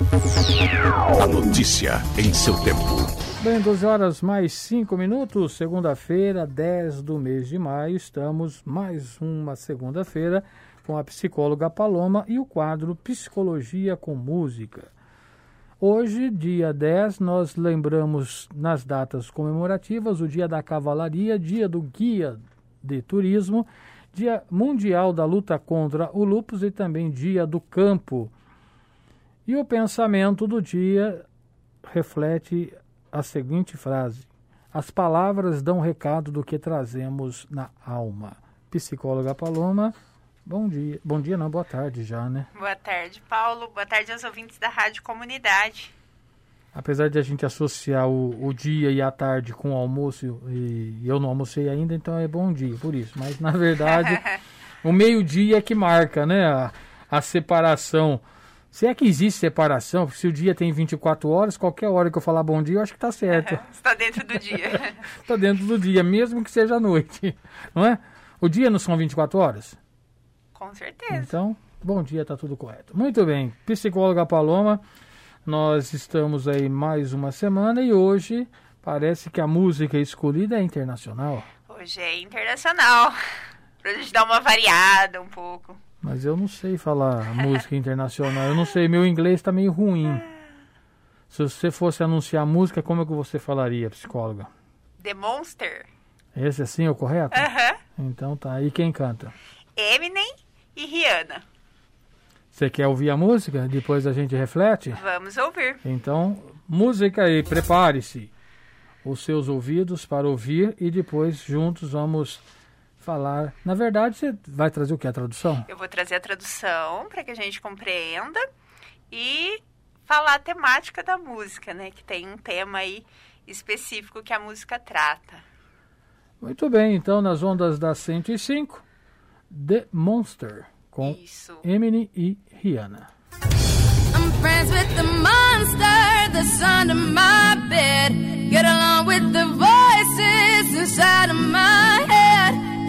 A notícia em seu tempo. Bem, 12 horas mais 5 minutos, segunda-feira, 10 do mês de maio. Estamos mais uma segunda-feira com a psicóloga Paloma e o quadro Psicologia com Música. Hoje, dia 10, nós lembramos nas datas comemorativas o Dia da Cavalaria, Dia do Guia de Turismo, Dia Mundial da Luta contra o Lúpus e também Dia do Campo. E o pensamento do dia reflete a seguinte frase: As palavras dão recado do que trazemos na alma. Psicóloga Paloma, bom dia. Bom dia, não, boa tarde já, né? Boa tarde, Paulo. Boa tarde aos ouvintes da Rádio Comunidade. Apesar de a gente associar o, o dia e a tarde com o almoço, e eu não almocei ainda, então é bom dia, por isso. Mas na verdade, o meio-dia é que marca, né? A, a separação se é que existe separação, se o dia tem 24 horas, qualquer hora que eu falar bom dia, eu acho que está certo. Está dentro do dia. Está dentro do dia, mesmo que seja à noite. Não é? O dia não são 24 horas? Com certeza. Então, bom dia, está tudo correto. Muito bem. Psicóloga Paloma, nós estamos aí mais uma semana e hoje parece que a música escolhida é internacional. Hoje é internacional. Para a gente dar uma variada um pouco. Mas eu não sei falar música internacional. Eu não sei, meu inglês está meio ruim. Se você fosse anunciar música, como é que você falaria, psicóloga? The Monster. Esse assim é o correto? Aham. Então tá. E quem canta? Eminem e Rihanna. Você quer ouvir a música? Depois a gente reflete? Vamos ouvir. Então, música aí, prepare-se. Os seus ouvidos para ouvir e depois juntos vamos falar. Na verdade, você vai trazer o que? A tradução? Eu vou trazer a tradução para que a gente compreenda e falar a temática da música, né? Que tem um tema aí específico que a música trata. Muito bem, então nas ondas da 105, The Monster, com Isso. Eminem e Rihanna. I'm friends with the monster that's under my bed. Get along with the voices inside of my head.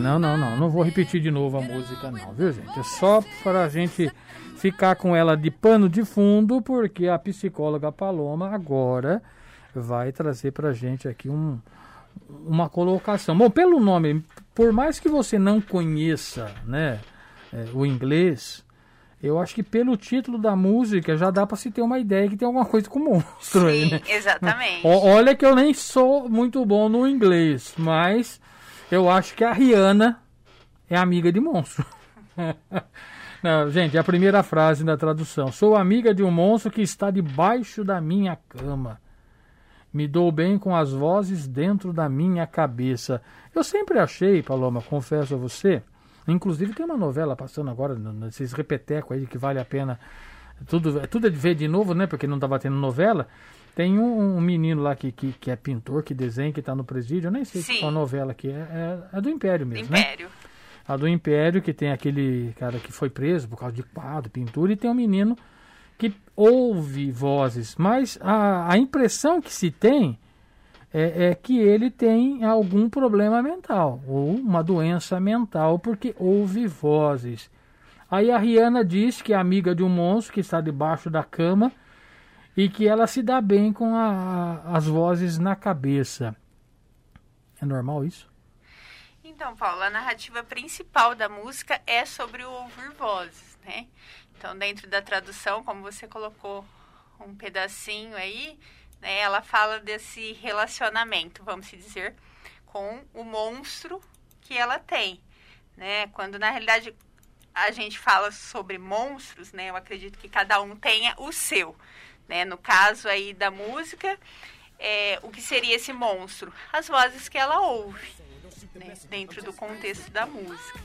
não, não, não. Não vou repetir de novo a música, não, viu, gente? É só para a gente ficar com ela de pano de fundo, porque a psicóloga Paloma agora vai trazer para a gente aqui um, uma colocação. Bom, pelo nome, por mais que você não conheça né, é, o inglês, eu acho que pelo título da música já dá para se ter uma ideia que tem alguma coisa com monstro aí, Sim, né? exatamente. Olha que eu nem sou muito bom no inglês, mas eu acho que a Rihanna é amiga de monstro. Não, gente, é a primeira frase da tradução. Sou amiga de um monstro que está debaixo da minha cama. Me dou bem com as vozes dentro da minha cabeça. Eu sempre achei, Paloma, confesso a você, inclusive tem uma novela passando agora, nesses repetecos aí que vale a pena. Tudo, tudo é de ver de novo, né? Porque não estava tendo novela. Tem um, um menino lá que, que, que é pintor, que desenha, que está no presídio. Eu nem sei Sim. qual novela que é. É, é do Império Do mesmo, né? Império. A do Império, que tem aquele cara que foi preso por causa de quadro, pintura, e tem um menino que ouve vozes. Mas a, a impressão que se tem é, é que ele tem algum problema mental, ou uma doença mental, porque ouve vozes. Aí a Rihanna diz que é amiga de um monstro que está debaixo da cama e que ela se dá bem com a- a- as vozes na cabeça. É normal isso? Então, Paulo, a narrativa principal da música é sobre o ouvir vozes, né? Então, dentro da tradução, como você colocou um pedacinho aí, né, ela fala desse relacionamento, vamos dizer, com o monstro que ela tem, né? Quando na realidade a gente fala sobre monstros, né? Eu acredito que cada um tenha o seu, né? No caso aí da música, é, o que seria esse monstro? As vozes que ela ouve né, dentro do contexto da música.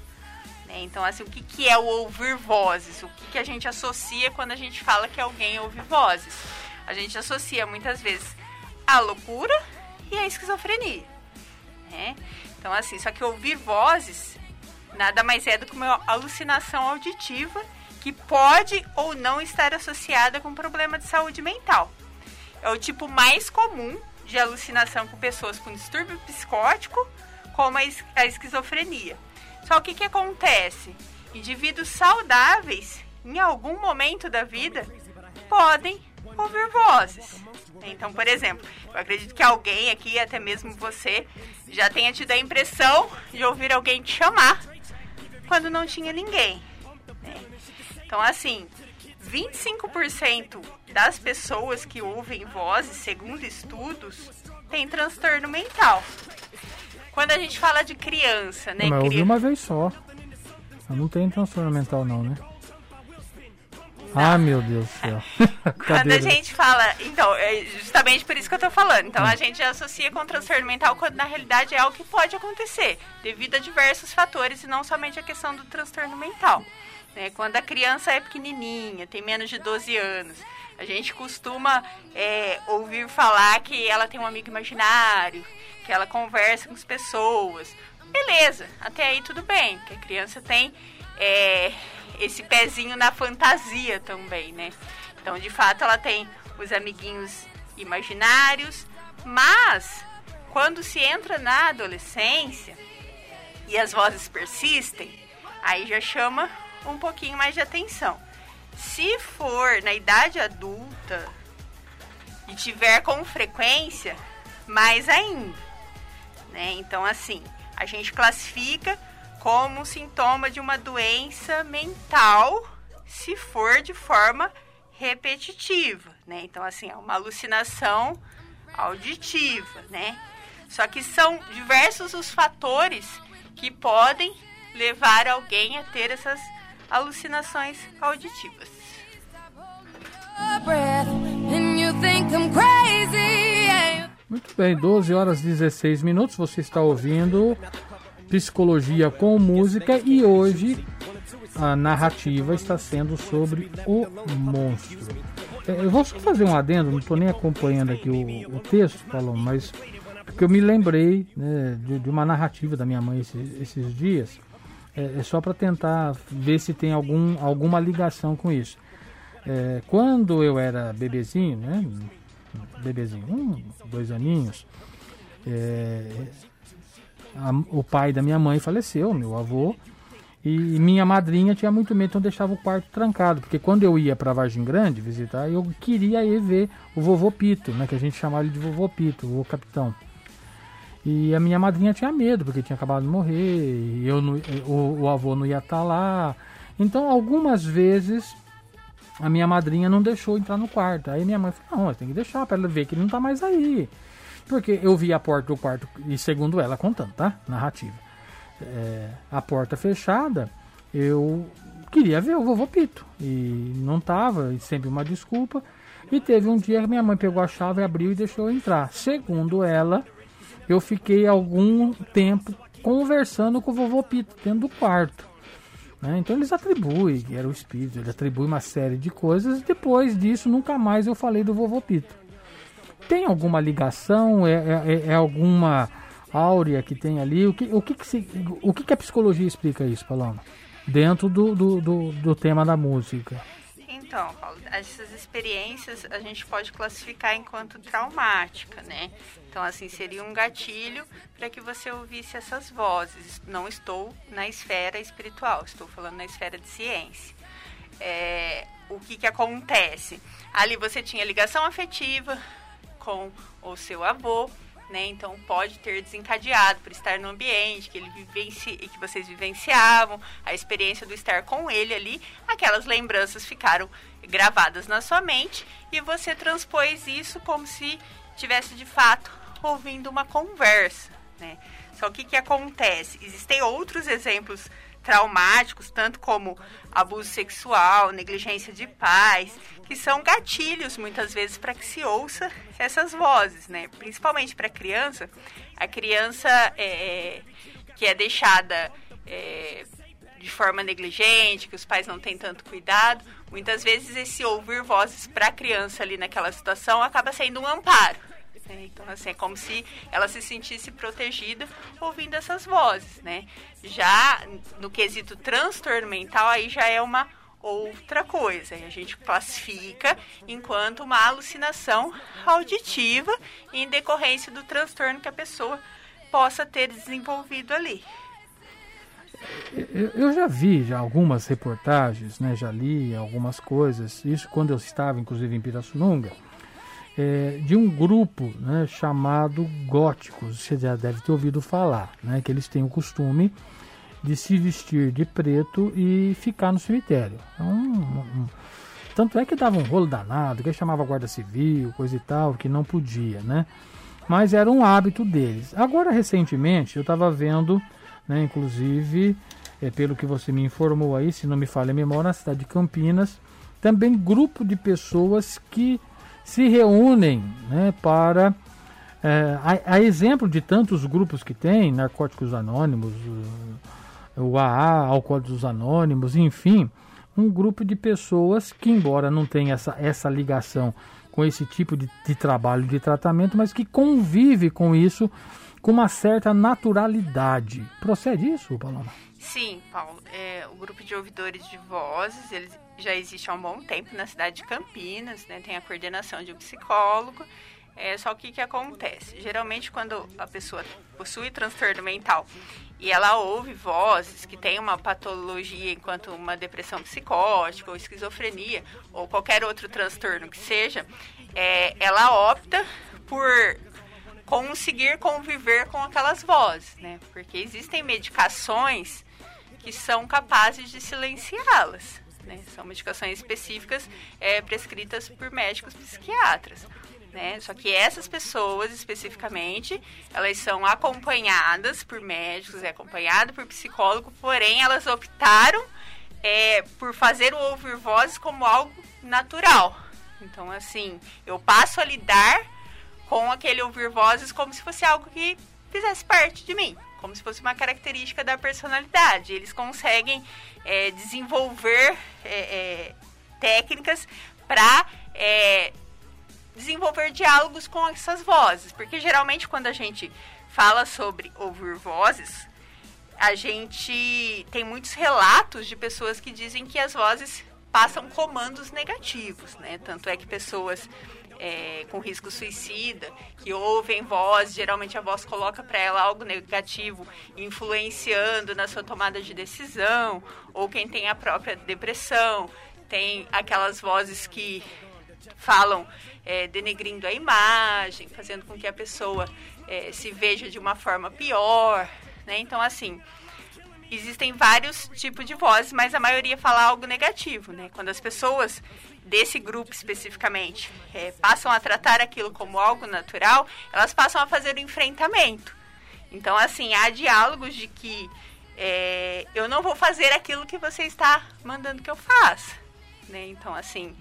né? Então, assim, o que, que é o ouvir vozes? O que, que a gente associa quando a gente fala que alguém ouve vozes? A gente associa muitas vezes a loucura e a esquizofrenia. né? Então, assim, só que ouvir vozes nada mais é do que uma alucinação auditiva que pode ou não estar associada com problema de saúde mental. É o tipo mais comum de alucinação com pessoas com distúrbio psicótico, como a, es- a esquizofrenia. Só que o que acontece? Indivíduos saudáveis, em algum momento da vida, podem ouvir vozes. Então, por exemplo, eu acredito que alguém aqui, até mesmo você, já tenha tido a impressão de ouvir alguém te chamar quando não tinha ninguém. Então, assim, 25% das pessoas que ouvem vozes, segundo estudos, têm transtorno mental. Quando a gente fala de criança, né? Mas eu ouvi uma vez só. Eu não tenho transtorno mental não, né? Ah, meu Deus do céu. Quando a gente fala, então, é justamente por isso que eu tô falando. Então a gente associa com transtorno mental quando na realidade é algo que pode acontecer, devido a diversos fatores e não somente a questão do transtorno mental. Né, quando a criança é pequenininha, tem menos de 12 anos, a gente costuma é, ouvir falar que ela tem um amigo imaginário, que ela conversa com as pessoas. Beleza, até aí tudo bem, que a criança tem é, esse pezinho na fantasia também, né? Então, de fato, ela tem os amiguinhos imaginários, mas quando se entra na adolescência e as vozes persistem, aí já chama um pouquinho mais de atenção. Se for na idade adulta e tiver com frequência, mais ainda. Né? Então, assim, a gente classifica como sintoma de uma doença mental se for de forma repetitiva, né? Então, assim, é uma alucinação auditiva, né? Só que são diversos os fatores que podem levar alguém a ter essas alucinações auditivas. Muito bem, 12 horas e 16 minutos. Você está ouvindo Psicologia com Música e hoje a narrativa está sendo sobre o monstro. É, eu vou só fazer um adendo, não estou nem acompanhando aqui o, o texto, falando, mas porque eu me lembrei né, de, de, uma narrativa da minha mãe esses, esses dias. É, é só para tentar ver se tem algum, alguma ligação com isso. É, quando eu era bebezinho, né? Bebezinho, um, dois aninhos, é, a, o pai da minha mãe faleceu, meu avô, e minha madrinha tinha muito medo, então deixava o quarto trancado, porque quando eu ia para Vargem Grande visitar, eu queria ir ver o vovô Pito, né, que a gente chamava ele de vovô Pito, o capitão. E a minha madrinha tinha medo, porque tinha acabado de morrer, eu não, o, o avô não ia estar tá lá. Então, algumas vezes, a minha madrinha não deixou entrar no quarto. Aí minha mãe falou, não, tem que deixar para ela ver que ele não está mais aí. Porque eu vi a porta do quarto, e segundo ela contando, tá? Narrativa é, a porta fechada, eu queria ver o vovô Pito. E não tava, e sempre uma desculpa. E teve um dia que minha mãe pegou a chave, abriu e deixou eu entrar. Segundo ela, eu fiquei algum tempo conversando com o vovô Pito dentro do quarto. Né? Então eles atribuem, era o espírito, ele atribui uma série de coisas. Depois disso, nunca mais eu falei do vovô Pito. Tem alguma ligação? É, é, é alguma áurea que tem ali. O que, o que, que, se, o que, que a psicologia explica isso, Paloma? Dentro do, do, do, do tema da música. Então, Paulo, essas experiências a gente pode classificar enquanto traumática, né? Então, assim, seria um gatilho para que você ouvisse essas vozes. Não estou na esfera espiritual, estou falando na esfera de ciência. É, o que, que acontece? Ali você tinha ligação afetiva com o seu avô, né? Então pode ter desencadeado por estar no ambiente que ele vivenci... que vocês vivenciavam, a experiência do estar com ele ali, aquelas lembranças ficaram gravadas na sua mente e você transpôs isso como se tivesse de fato ouvindo uma conversa, né? Só que o que acontece? Existem outros exemplos traumáticos, tanto como abuso sexual, negligência de pais, que são gatilhos muitas vezes para que se ouça essas vozes, né? Principalmente para a criança, a criança é, que é deixada é, de forma negligente, que os pais não têm tanto cuidado, muitas vezes esse ouvir vozes para a criança ali naquela situação acaba sendo um amparo. Né? Então, assim, é como se ela se sentisse protegida ouvindo essas vozes, né? Já no quesito transtorno mental, aí já é uma outra coisa. A gente classifica enquanto uma alucinação auditiva em decorrência do transtorno que a pessoa possa ter desenvolvido ali. Eu já vi já algumas reportagens, né, já li algumas coisas, isso quando eu estava inclusive em Pirassununga, é, de um grupo né, chamado Góticos, você já deve ter ouvido falar, né, que eles têm o costume de se vestir de preto e ficar no cemitério. Então, um, um, tanto é que dava um rolo danado, que chamava guarda civil, coisa e tal, que não podia, né? Mas era um hábito deles. Agora, recentemente, eu estava vendo, né, inclusive, é, pelo que você me informou aí, se não me falha a memória, na cidade de Campinas, também grupo de pessoas que se reúnem né, para. É, a, a, exemplo de tantos grupos que tem, Narcóticos Anônimos, o, AA, Alcoólicos Anônimos, enfim, um grupo de pessoas que, embora não tenha essa, essa ligação com esse tipo de, de trabalho, de tratamento, mas que convive com isso com uma certa naturalidade. Procede isso, Paloma? Sim, Paulo. É, o grupo de ouvidores de vozes, ele já existe há um bom tempo na cidade de Campinas, né? Tem a coordenação de um psicólogo. É, só que o que acontece? Geralmente, quando a pessoa possui transtorno mental e ela ouve vozes que tem uma patologia enquanto uma depressão psicótica ou esquizofrenia ou qualquer outro transtorno que seja, é, ela opta por conseguir conviver com aquelas vozes, né? Porque existem medicações que são capazes de silenciá-las. Né? São medicações específicas é, prescritas por médicos psiquiatras. Né? Só que essas pessoas especificamente, elas são acompanhadas por médicos, é acompanhado por psicólogo, porém elas optaram é, por fazer o ouvir vozes como algo natural. Então, assim, eu passo a lidar com aquele ouvir vozes como se fosse algo que fizesse parte de mim, como se fosse uma característica da personalidade. Eles conseguem é, desenvolver é, é técnicas para é, desenvolver diálogos com essas vozes. Porque geralmente quando a gente fala sobre ouvir vozes, a gente tem muitos relatos de pessoas que dizem que as vozes passam comandos negativos, né? Tanto é que pessoas é, com risco suicida, que ouvem voz, geralmente a voz coloca para ela algo negativo, influenciando na sua tomada de decisão, ou quem tem a própria depressão, tem aquelas vozes que falam é, denegrindo a imagem, fazendo com que a pessoa é, se veja de uma forma pior, né? Então, assim, existem vários tipos de vozes, mas a maioria fala algo negativo, né? Quando as pessoas desse grupo especificamente é, passam a tratar aquilo como algo natural, elas passam a fazer o enfrentamento. Então, assim, há diálogos de que é, eu não vou fazer aquilo que você está mandando que eu faça. Né? Então, assim,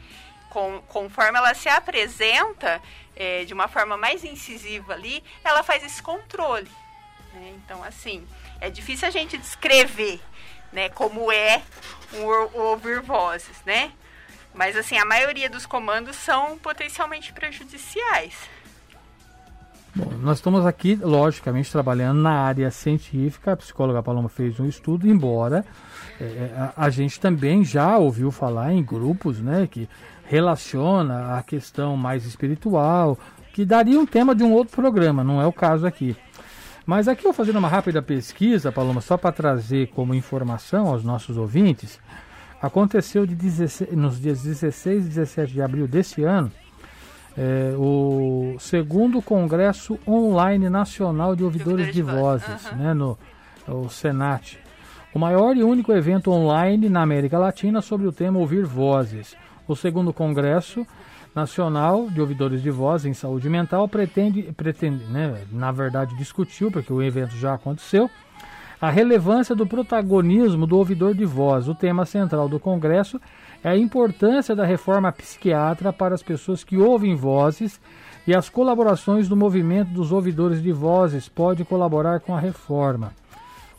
com, conforme ela se apresenta é, de uma forma mais incisiva ali, ela faz esse controle. Né? Então, assim, é difícil a gente descrever né, como é ouvir vozes, né? Mas assim, a maioria dos comandos são potencialmente prejudiciais. Bom, nós estamos aqui, logicamente, trabalhando na área científica. A psicóloga Paloma fez um estudo, embora é, a, a, gente também já ouviu falar em grupos né, que relaciona a questão mais espiritual, que daria um tema de um outro programa, não é o caso aqui. Mas aqui eu fazendo uma rápida pesquisa, Paloma, só para trazer como informação aos nossos ouvintes, aconteceu de 16, nos dias 16 e 17 de abril desse ano é, o segundo Congresso Online Nacional de Ouvidores de, Vozes, uhum. né, no o Senat. O maior e único evento online na América Latina sobre o tema Ouvir Vozes. O segundo Congresso Nacional de Ouvidores de Voz em Saúde Mental pretende, pretende né, na verdade discutiu, porque o evento já aconteceu, a relevância do protagonismo do ouvidor de voz. O tema central do Congresso é a importância da reforma psiquiatra para as pessoas que ouvem vozes e as colaborações do movimento dos ouvidores de vozes pode colaborar com a reforma.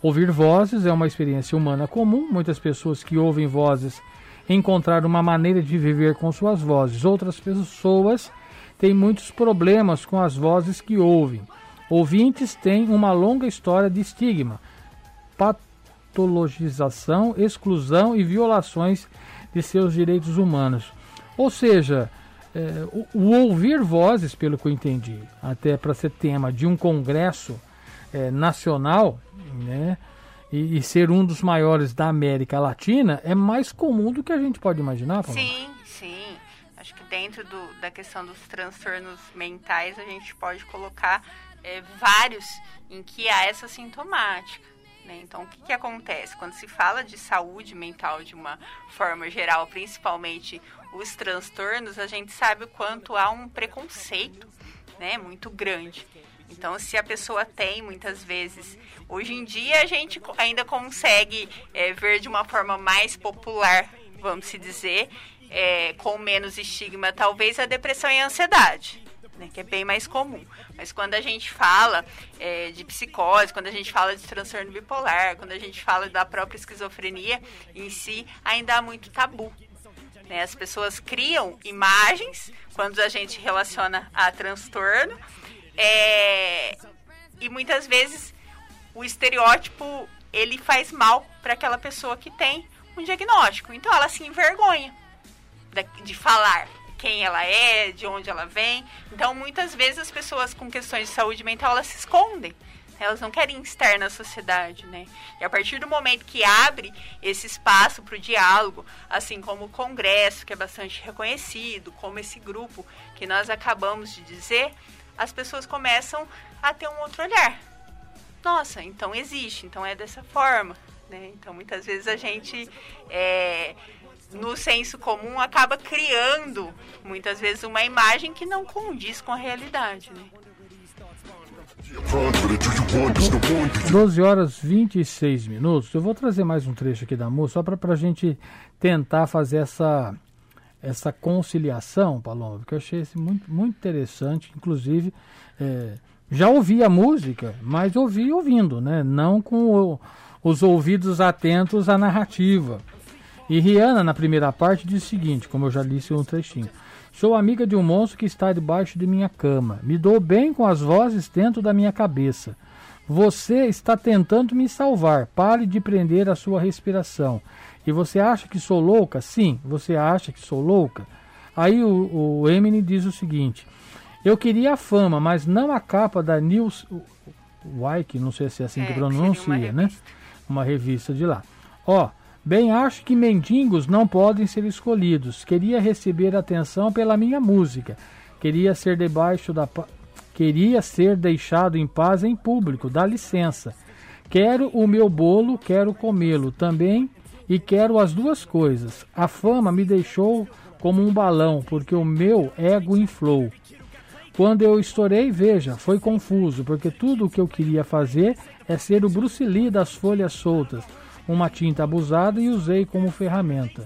Ouvir vozes é uma experiência humana comum. Muitas pessoas que ouvem vozes encontrar uma maneira de viver com suas vozes. Outras pessoas têm muitos problemas com as vozes que ouvem. Ouvintes têm uma longa história de estigma, patologização, exclusão e violações de seus direitos humanos. Ou seja, é, o, o, ouvir vozes, pelo que eu entendi, até para ser tema de um congresso é, nacional, né? E, e, ser um dos maiores da América Latina é mais comum do que a gente pode imaginar. Paulo. Sim, sim. Acho que dentro do, da questão dos transtornos mentais a gente pode colocar é, vários em que há essa sintomática. Né? Então, o que, que acontece? Quando se fala de saúde mental de uma forma geral, principalmente os transtornos, a gente sabe o quanto há um preconceito né, muito grande. Então, se a pessoa tem, muitas vezes, hoje em dia a gente ainda consegue é, ver de uma forma mais popular, vamos se dizer, é, com menos estigma, talvez a depressão e a ansiedade. né, que é bem mais comum. Mas quando a gente fala é, de psicose, quando a gente fala de transtorno bipolar, quando a gente fala da própria esquizofrenia em si, ainda há muito tabu. Né? As pessoas criam imagens quando a gente relaciona a transtorno é, e muitas vezes o estereótipo ele faz mal para aquela pessoa que tem um diagnóstico. Então ela se envergonha de falar quem ela é, de onde ela vem. Então, muitas vezes as pessoas com questões de saúde mental, elas se escondem. Elas não querem estar na sociedade, né? E a partir do momento que abre esse espaço para o diálogo, assim como o Congresso, que é bastante reconhecido, como esse grupo que nós acabamos de dizer, as pessoas começam a ter um outro olhar. Nossa, então existe, então é dessa forma. Né? Então, muitas vezes a gente é, no senso comum, acaba criando, muitas vezes, uma imagem que não condiz com a realidade. Né? 12 horas 26 minutos. Eu vou trazer mais um trecho aqui da música, só para a gente tentar fazer essa, essa conciliação, Paloma, porque eu achei muito, muito interessante. Inclusive, é, já ouvi a música, mas ouvi ouvindo, né? não com o, os ouvidos atentos à narrativa. E Rihanna, na primeira parte, diz o seguinte, como eu já disse um trechinho. Sou amiga de um monstro que está debaixo de minha cama. Me dou bem com as vozes dentro da minha cabeça. Você está tentando me salvar. Pare de prender a sua respiração. E você acha que sou louca? Sim, você acha que sou louca? Aí o, o Eminem diz o seguinte: Eu queria a fama, mas não a capa da News Wyke, não sei se é assim é, que pronuncia, uma né? Uma revista de lá. Ó, Bem, acho que mendigos não podem ser escolhidos. Queria receber atenção pela minha música. Queria ser debaixo da queria ser deixado em paz em público. Dá licença. Quero o meu bolo, quero comê-lo também e quero as duas coisas. A fama me deixou como um balão, porque o meu ego inflou. Quando eu estourei, veja, foi confuso, porque tudo o que eu queria fazer é ser o Bruce Lee das folhas soltas uma tinta abusada e usei como ferramenta.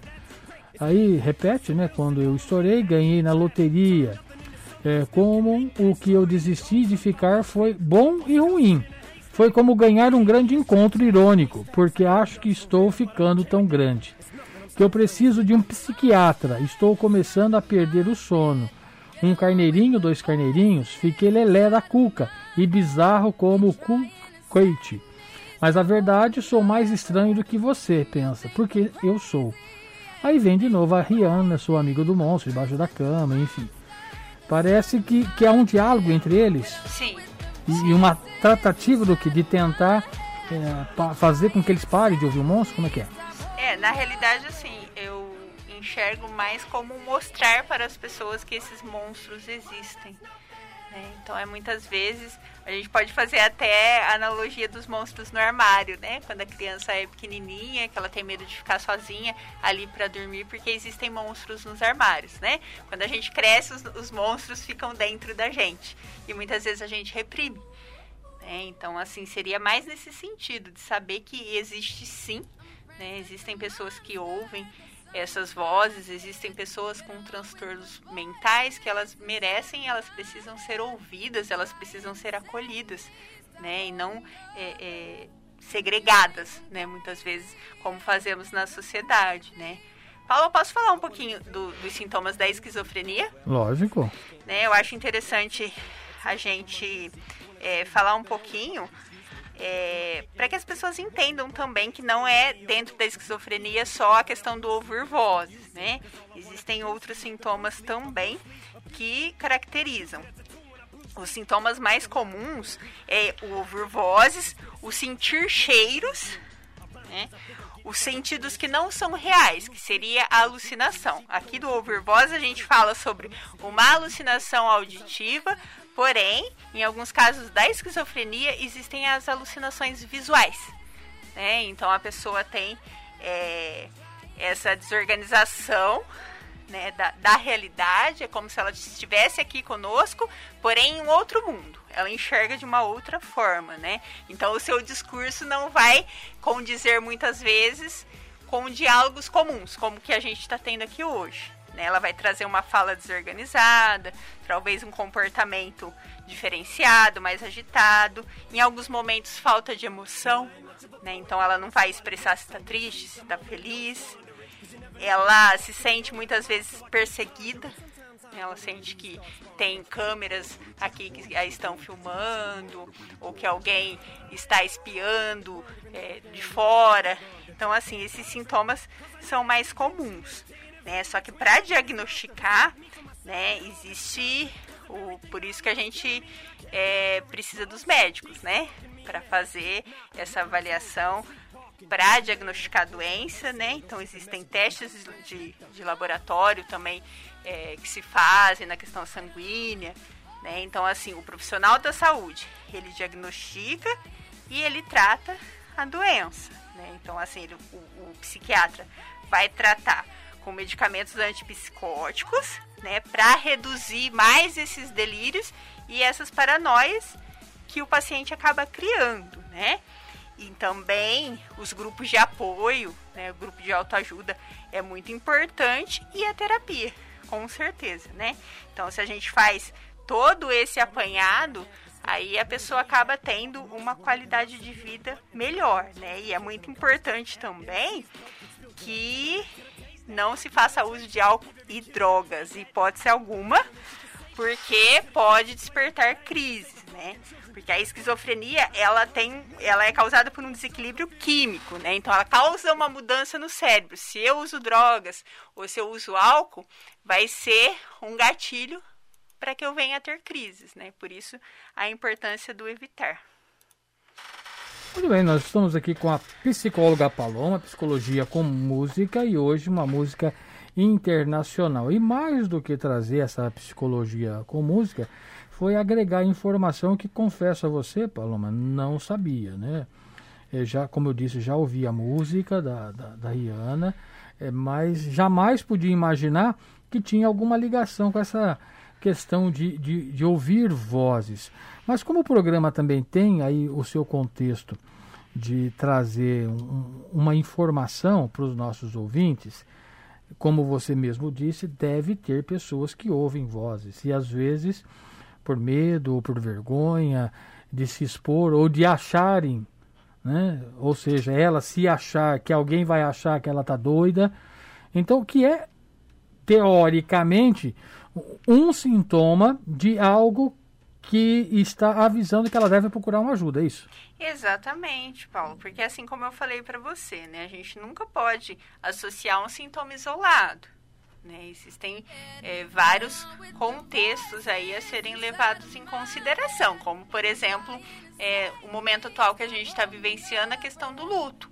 Aí repete, né? Quando eu estourei, ganhei na loteria. É, como o que eu desisti de ficar foi bom e ruim. Foi como ganhar um grande encontro irônico, porque acho que estou ficando tão grande. Que eu preciso de um psiquiatra. Estou começando a perder o sono. Um carneirinho, dois carneirinhos, fiquei lelé da cuca e bizarro como o Kuwait. Mas a verdade, sou mais estranho do que você pensa, porque eu sou. Aí vem de novo a Rihanna, sou amigo do monstro, debaixo da cama, enfim. Parece que, que há um diálogo entre eles. Sim. E, e uma tratativa do que? De tentar é, fazer com que eles parem de ouvir o monstro? Como é que é? É, na realidade, assim, eu enxergo mais como mostrar para as pessoas que esses monstros existem. Né? Então, é muitas vezes a gente pode fazer até a analogia dos monstros no armário, né? Quando a criança é pequenininha, que ela tem medo de ficar sozinha ali para dormir, porque existem monstros nos armários, né? Quando a gente cresce, os, os, monstros ficam dentro da gente e muitas vezes a gente reprime. Né? Então, assim, seria mais nesse sentido de saber que existe sim, né? Existem pessoas que ouvem essas vozes, existem pessoas com transtornos mentais que elas merecem, elas precisam ser ouvidas, elas precisam ser acolhidas, né? E não é, é, segregadas, né? Muitas vezes, como fazemos na sociedade, né? Paulo, posso falar um pouquinho do, dos sintomas da esquizofrenia? Lógico. Né, eu acho interessante a gente é, falar um pouquinho é, para que as pessoas entendam também que não é dentro da esquizofrenia só a questão do ouvir vozes, né? Existem outros sintomas também que caracterizam. Os sintomas mais comuns é o ouvir vozes, o sentir cheiros, né? os sentidos que não são reais, que seria a alucinação. Aqui do ouvir voz a gente fala sobre uma alucinação auditiva, Porém, em alguns casos da esquizofrenia, existem as alucinações visuais. Né? Então, a pessoa tem é, essa desorganização né, da, da realidade, é como se ela estivesse aqui conosco, porém em um outro mundo. Ela enxerga de uma outra forma, né? Então, o seu discurso não vai condizer muitas vezes com diálogos comuns, como que a gente está tendo aqui hoje. Né? Ela vai trazer uma fala desorganizada, talvez um comportamento diferenciado, mais agitado. Em alguns momentos, falta de emoção. Né? Então, ela não vai expressar se está triste, se está feliz. Ela se sente muitas vezes perseguida. Ela sente que tem câmeras aqui que a estão filmando, ou que alguém está espiando é, de fora. Então, assim, esses sintomas são mais comuns. Né? Só que para diagnosticar, né, existe o, por isso que a gente é, precisa dos médicos, né? Para fazer essa avaliação para diagnosticar a doença, né? Então existem testes de, de laboratório também é, que se fazem na questão sanguínea, né? Então assim, o profissional da saúde ele diagnostica e ele trata a doença, né? Então assim, ele, o, o psiquiatra vai tratar com medicamentos antipsicóticos, né, para reduzir mais esses delírios e essas paranoias que o paciente acaba criando, né? E também os grupos de apoio, né, o grupo de autoajuda é muito importante e a terapia, com certeza, né? Então, se a gente faz todo esse apanhado, aí a pessoa acaba tendo uma qualidade de vida melhor, né? E é muito importante também que não se faça uso de álcool e drogas, hipótese alguma, porque pode despertar crises, né? Porque a esquizofrenia, ela tem, ela é causada por um desequilíbrio químico, né? Então ela causa uma mudança no cérebro. Se eu uso drogas ou se eu uso álcool, vai ser um gatilho para que eu venha a ter crises, né? Por isso a importância do evitar. Muito bem, nós estamos aqui com a psicóloga Paloma, psicologia com música e hoje uma música internacional. E mais do que trazer essa psicologia com música, foi agregar informação que confesso a você, Paloma, não sabia, né? Eu já, como eu disse, já ouvi a música da, da, da Rihanna, é, mas jamais podia imaginar que tinha alguma ligação com essa questão de, de, de ouvir vozes. Mas como o programa também tem aí o seu contexto de trazer um, uma informação para os nossos ouvintes, como você mesmo disse, deve ter pessoas que ouvem vozes e às vezes por medo ou por vergonha de se expor ou de acharem, né? ou seja, ela se achar que alguém vai achar que ela está doida. Então, o que é teoricamente um sintoma de algo que está avisando que ela deve procurar uma ajuda, é isso? Exatamente, Paulo, porque assim como eu falei para você, né, a gente nunca pode associar um sintoma isolado. Né? Existem é, vários contextos aí a serem levados em consideração, como por exemplo é, o momento atual que a gente está vivenciando a questão do luto.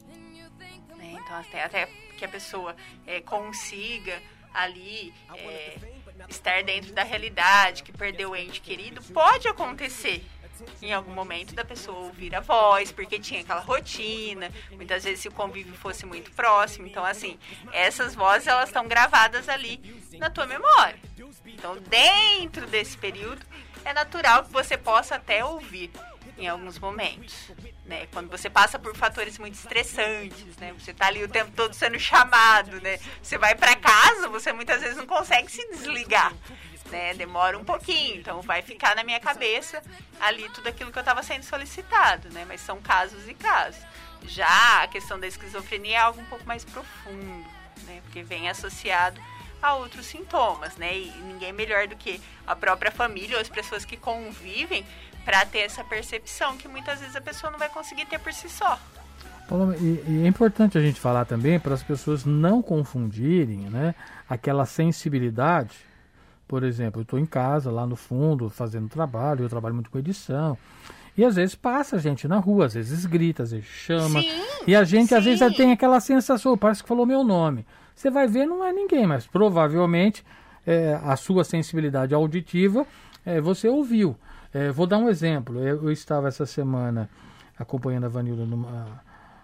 Né? Então até, até que a pessoa é, consiga ali estar dentro da realidade, que perdeu o ente querido, pode acontecer em algum momento da pessoa ouvir a voz, porque tinha aquela rotina, muitas vezes se o convívio fosse muito próximo. Então, assim, essas vozes elas estão gravadas ali na tua memória. Então, dentro desse período, é natural que você possa até ouvir em alguns momentos né? Quando você passa por fatores muito estressantes, né? Você tá ali o tempo todo sendo chamado, né? Você vai para casa, você muitas vezes não consegue se desligar, né? Demora um pouquinho, então vai ficar na minha cabeça ali tudo aquilo que eu estava sendo solicitado, né? Mas são casos e casos. Já a questão da esquizofrenia é algo um pouco mais profundo, né? Porque vem associado a outros sintomas, né? E ninguém melhor do que a própria família ou as pessoas que convivem para ter essa percepção que muitas vezes a pessoa não vai conseguir ter por si só. E, e é importante a gente falar também para as pessoas não confundirem né, aquela sensibilidade. Por exemplo, eu estou em casa, lá no fundo, fazendo trabalho, eu trabalho muito com edição. E às vezes passa gente na rua, às vezes grita, às vezes chama. Sim, e a gente sim. às vezes tem aquela sensação, parece que falou meu nome. Você vai ver, não é ninguém, mas provavelmente é, a sua sensibilidade auditiva é, você ouviu. É, vou dar um exemplo. Eu, eu, estava essa semana acompanhando a Vanilda numa,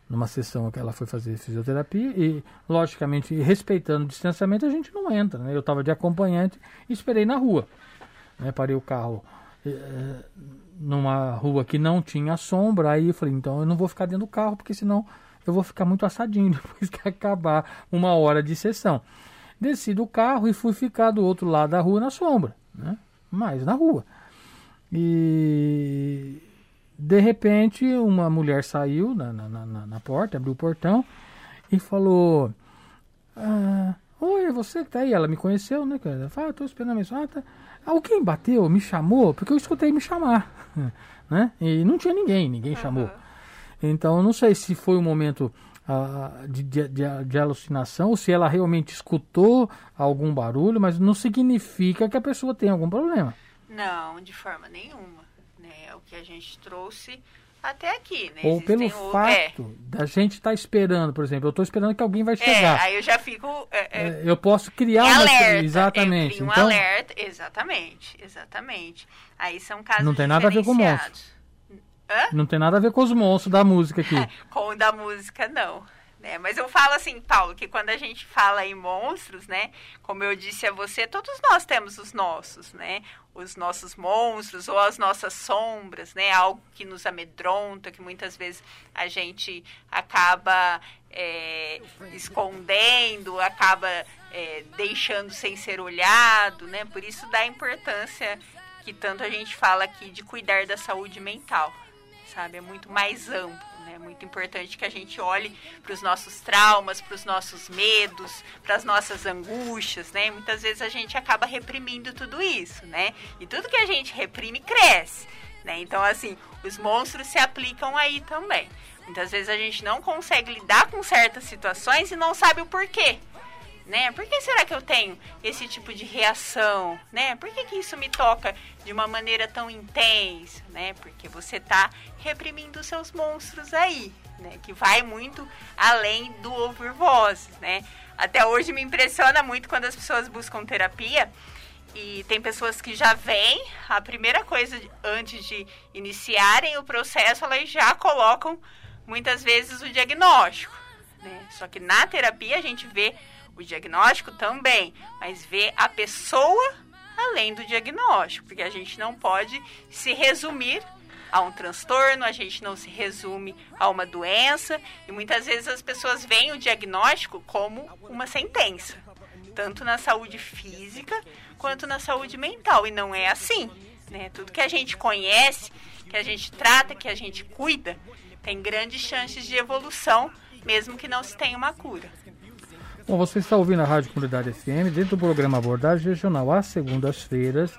numa sessão que ela foi fazer fisioterapia e, logicamente, respeitando o distanciamento, a gente não entra. Né? Eu estava de acompanhante e esperei na rua. Né? Parei o carro é, numa rua que não tinha sombra. Aí eu falei, então eu não vou ficar dentro do carro, porque senão eu vou ficar muito assadinho depois que acabar uma hora de sessão. Desci do carro e fui ficar do outro lado da rua na sombra, né? Mas na rua. E de repente uma mulher saiu na, na, na, na porta, abriu o portão e falou: ah, Oi, você que tá aí? Ela me conheceu, né? Ela falou, ah, tô esperando a mensagem. Ah, tá. Alguém bateu, me chamou, porque eu escutei me chamar. né? E não tinha ninguém, ninguém uhum. chamou. Então, não sei se foi um momento uh, de, de, de, alucinação ou se ela realmente escutou algum barulho, mas não significa que a pessoa tenha algum problema. Não, de forma nenhuma. Né? O que a gente trouxe até aqui, né? Ou Existem pelo o... fato é. da gente estar tá esperando, por exemplo, eu estou esperando que alguém vai chegar. É, aí eu já fico. É, é, eu posso criar uma alerta, exatamente. um então, alerta, exatamente, exatamente. Aí são casos Não tem nada a ver com monstro. Hã? Não tem nada a ver com os monstros da música aqui. com o da música, não. Né? Mas eu falo assim, Paulo, que quando a gente fala em monstros, né? Como eu disse a você, todos nós temos os nossos, né? Os nossos monstros ou as nossas sombras, né? Algo que nos amedronta, que muitas vezes a gente acaba é, escondendo, acaba é, deixando sem ser olhado, né? Por isso dá importância que tanto a gente fala aqui de cuidar da saúde mental, sabe? É muito mais amplo. É muito importante que a gente olhe para os nossos traumas, para os nossos medos, para as nossas angústias, né? Muitas vezes a gente acaba reprimindo tudo isso, né? E tudo que a gente reprime cresce, né? Então, assim, os monstros se aplicam aí também. Muitas vezes a gente não consegue lidar com certas situações e não sabe o porquê né? Por que será que eu tenho esse tipo de reação, né? Por que, que isso me toca de uma maneira tão intensa, né? Porque você está reprimindo seus monstros aí, né? Que vai muito além do ouvir vozes, né? Até hoje me impressiona muito quando as pessoas buscam terapia e tem pessoas que já vêm, a primeira coisa antes de iniciarem o processo, elas já colocam muitas vezes o diagnóstico, né? Só que na terapia a gente vê o diagnóstico também, mas ver a pessoa além do diagnóstico, porque a gente não pode se resumir a um transtorno, a gente não se resume a uma doença, e muitas vezes as pessoas veem o diagnóstico como uma sentença, tanto na saúde física quanto na saúde mental, e não é assim. Né? Tudo que a gente conhece, que a gente trata, que a gente cuida, tem grandes chances de evolução, mesmo que não se tenha uma cura. Bom, você está ouvindo a Rádio Comunidade FM, dentro do programa Abordagem Regional, às segundas-feiras,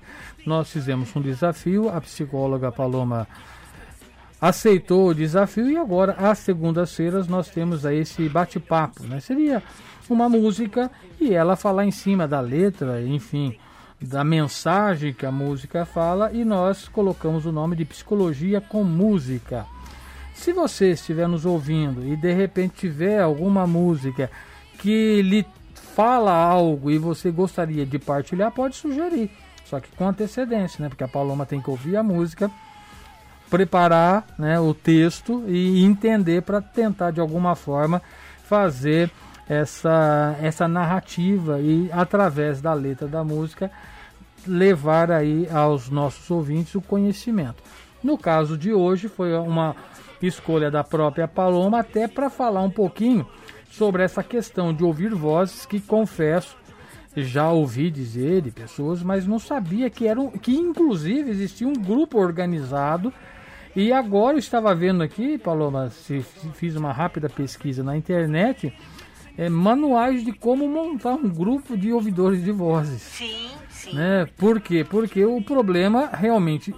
nós fizemos um desafio, a psicóloga Paloma aceitou o desafio e agora, às segundas-feiras, nós temos aí esse bate-papo, né? Seria uma música e ela falar em cima da letra, enfim, da mensagem que a música fala e nós colocamos o nome de Psicologia com Música. Se você estiver nos ouvindo e de repente tiver alguma música que lhe fala algo e você gostaria de partilhar, pode sugerir. Só que com antecedência, né? Porque a Paloma tem que ouvir a música, preparar né, o texto e entender para tentar de alguma forma fazer essa, essa narrativa e através da letra da música levar aí aos nossos ouvintes o conhecimento. No caso de hoje foi uma escolha da própria Paloma até para falar um pouquinho sobre essa questão de ouvir vozes que confesso já ouvi dizer de pessoas, mas não sabia que eram que inclusive existia um grupo organizado e agora eu estava vendo aqui, Paloma, se fiz uma rápida pesquisa na internet, é, manuais de como montar um grupo de ouvidores de vozes. Sim, sim. Né? Por quê? Porque o problema realmente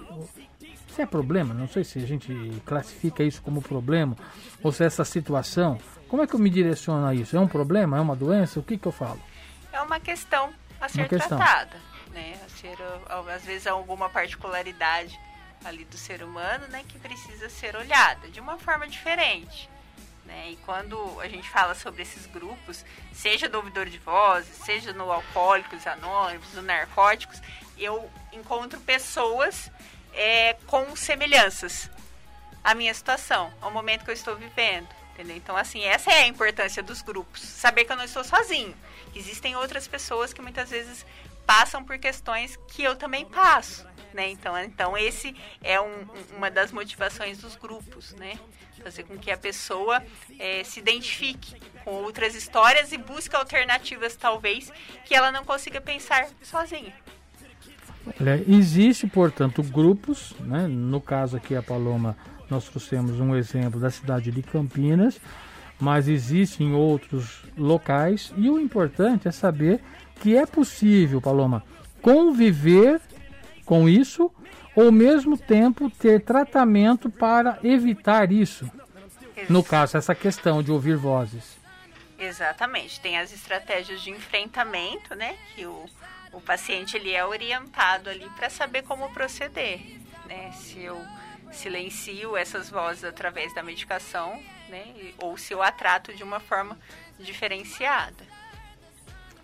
se é problema, não sei se a gente classifica isso como problema ou se é essa situação como é que eu me direciono a isso? É um problema? É uma doença? O que, que eu falo? É uma questão a ser questão. tratada. Né? A ser, às vezes, alguma particularidade ali do ser humano né, que precisa ser olhada de uma forma diferente. Né? E quando a gente fala sobre esses grupos, seja do ouvidor de vozes, seja no Alcoólicos Anônimos, no Narcóticos, eu encontro pessoas é, com semelhanças à minha situação, ao momento que eu estou vivendo. Entendeu? Então, assim, essa é a importância dos grupos. Saber que eu não estou sozinho. Existem outras pessoas que muitas vezes passam por questões que eu também passo. Né? Então, então esse é um, uma das motivações dos grupos, né? Fazer com que a pessoa é, se identifique com outras histórias e busque alternativas, talvez, que ela não consiga pensar sozinha. Olha, existe, portanto, grupos, né? no caso aqui a Paloma, nós trouxemos um exemplo da cidade de Campinas, mas existe em outros locais e o importante é saber que é possível, Paloma, conviver com isso ou ao mesmo tempo ter tratamento para evitar isso. No caso, essa questão de ouvir vozes. Exatamente. Tem as estratégias de enfrentamento, né? Que o, o paciente ele é orientado ali para saber como proceder, né? Se eu silencio essas vozes através da medicação, né? Ou se eu a trato de uma forma diferenciada.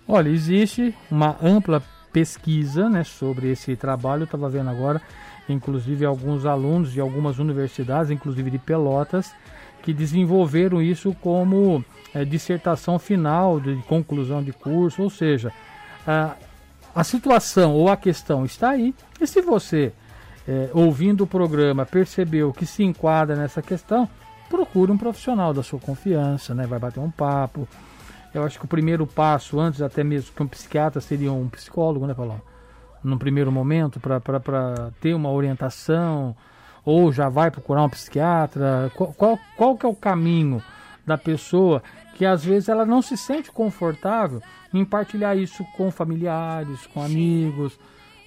Olha, existe uma ampla pesquisa né, sobre esse trabalho. Estava vendo agora, inclusive, alguns alunos de algumas universidades, inclusive de Pelotas, que desenvolveram isso como é, dissertação final, de conclusão de curso. Ou seja, a, a situação ou a questão está aí. E se você, é, ouvindo o programa, percebeu que se enquadra nessa questão, procure um profissional da sua confiança, né? vai bater um papo eu acho que o primeiro passo, antes até mesmo que um psiquiatra, seria um psicólogo, né, Paulo? Num primeiro momento, para ter uma orientação, ou já vai procurar um psiquiatra? Qual, qual, qual que é o caminho da pessoa que às vezes ela não se sente confortável em partilhar isso com familiares, com amigos?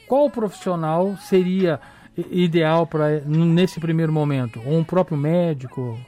Qual profissional seria ideal para nesse primeiro momento? Ou um próprio médico?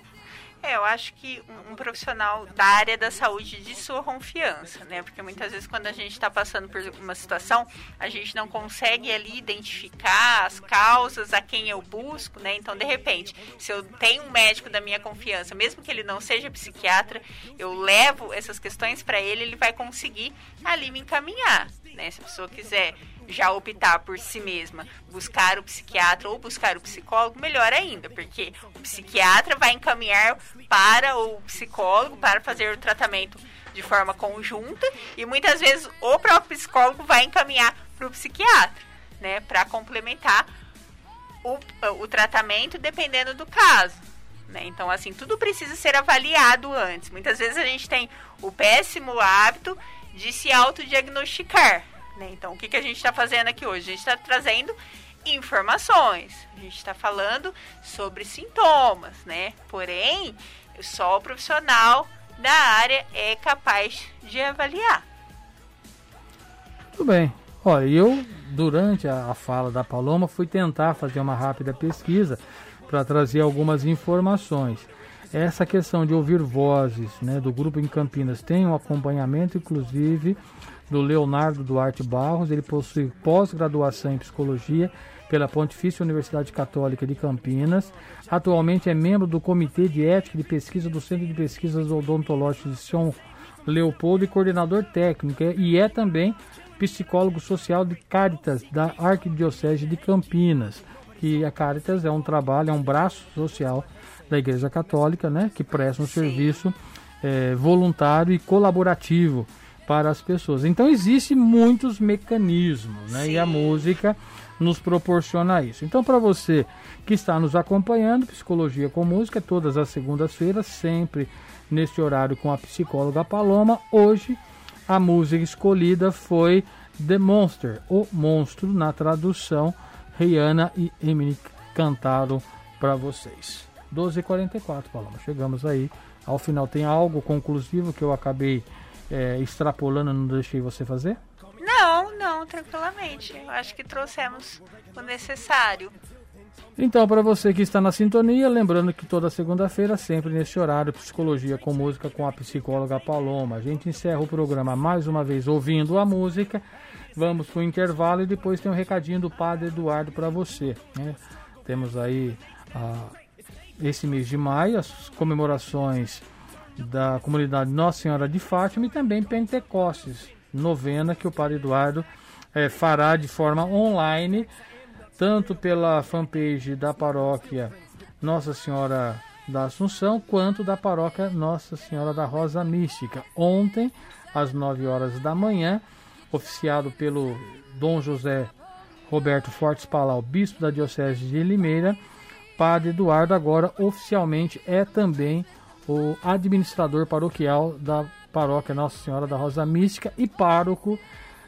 É, eu acho que um, um, profissional da área da saúde de sua confiança, né? Porque muitas vezes quando a gente está passando por uma situação, a gente não consegue ali identificar as causas, a quem eu busco, né? Então, de repente, se eu tenho um médico da minha confiança, mesmo que ele não seja psiquiatra, eu levo essas questões para ele, ele vai conseguir ali me encaminhar, né? Se a pessoa quiser já optar por si mesma, buscar o psiquiatra ou buscar o psicólogo, melhor ainda, porque o psiquiatra vai encaminhar para o psicólogo para fazer o tratamento de forma conjunta e muitas vezes o próprio psicólogo vai encaminhar para o psiquiatra, né, para complementar o, o tratamento dependendo do caso. Né? Então, assim, tudo precisa ser avaliado antes. Muitas vezes a gente tem o péssimo hábito de se autodiagnosticar. Né? Então, o que, que a gente está fazendo aqui hoje? A gente está trazendo informações, a gente está falando sobre sintomas, né? Porém, só o profissional da área é capaz de avaliar. Tudo bem. Olha, eu, durante a, a fala da Paloma, fui tentar fazer uma rápida pesquisa para trazer algumas informações. Essa questão de ouvir vozes né, do grupo em Campinas tem um acompanhamento, inclusive, do Leonardo Duarte Barros. Ele possui pós-graduação em psicologia pela Pontifícia Universidade Católica de Campinas. Atualmente é membro do Comitê de Ética de Pesquisa do Centro de Pesquisas Odontológicas de São Leopoldo e coordenador técnico. E é também psicólogo social de Caritas da Arquidiocese de Campinas. Que a Caritas é um trabalho, é um braço social da Igreja Católica, né, que presta um Sim. serviço é, voluntário e colaborativo para as pessoas. Então existem muitos mecanismos, né? Sim. E a música nos proporciona isso. Então para você que está nos acompanhando, Psicologia com Música, todas as segundas-feiras, sempre neste horário com a psicóloga Paloma. Hoje a música escolhida foi The Monster, o monstro na tradução. Rihanna e Emily cantaram para vocês. 12h44, Paloma. Chegamos aí ao final. Tem algo conclusivo que eu acabei é, extrapolando, não deixei você fazer? Não, não, tranquilamente. Eu acho que trouxemos o necessário. Então, para você que está na sintonia, lembrando que toda segunda-feira, sempre nesse horário, Psicologia com Música com a psicóloga Paloma. A gente encerra o programa mais uma vez ouvindo a música. Vamos para o intervalo e depois tem um recadinho do Padre Eduardo para você. Né? Temos aí ah, esse mês de maio as comemorações da comunidade Nossa Senhora de Fátima e também Pentecostes, novena que o Padre Eduardo é, fará de forma online, tanto pela fanpage da paróquia Nossa Senhora da Assunção, quanto da paróquia Nossa Senhora da Rosa Mística. Ontem, às 9 horas da manhã, oficiado pelo Dom José Roberto Fortes Palau, bispo da Diocese de Limeira, Padre Eduardo agora oficialmente é também o administrador paroquial da paróquia Nossa Senhora da Rosa Mística e pároco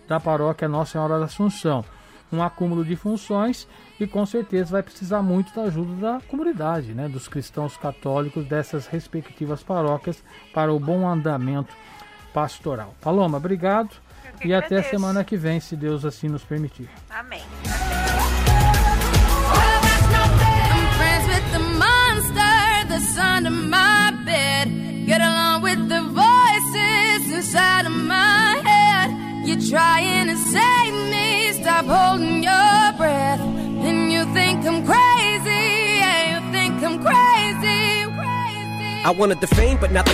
da paróquia Nossa Senhora da Assunção. Um acúmulo de funções e com certeza vai precisar muito da ajuda da comunidade, né, dos cristãos católicos dessas respectivas paróquias para o bom andamento pastoral. Paloma, obrigado e até a semana que vem, se Deus assim nos permitir. Amém. Monster that's under my bed. Get along with the voices inside of my head. You're trying to save me, stop holding your breath. And you think I'm crazy, yeah, you think I'm crazy, crazy. I wanted the fame, but the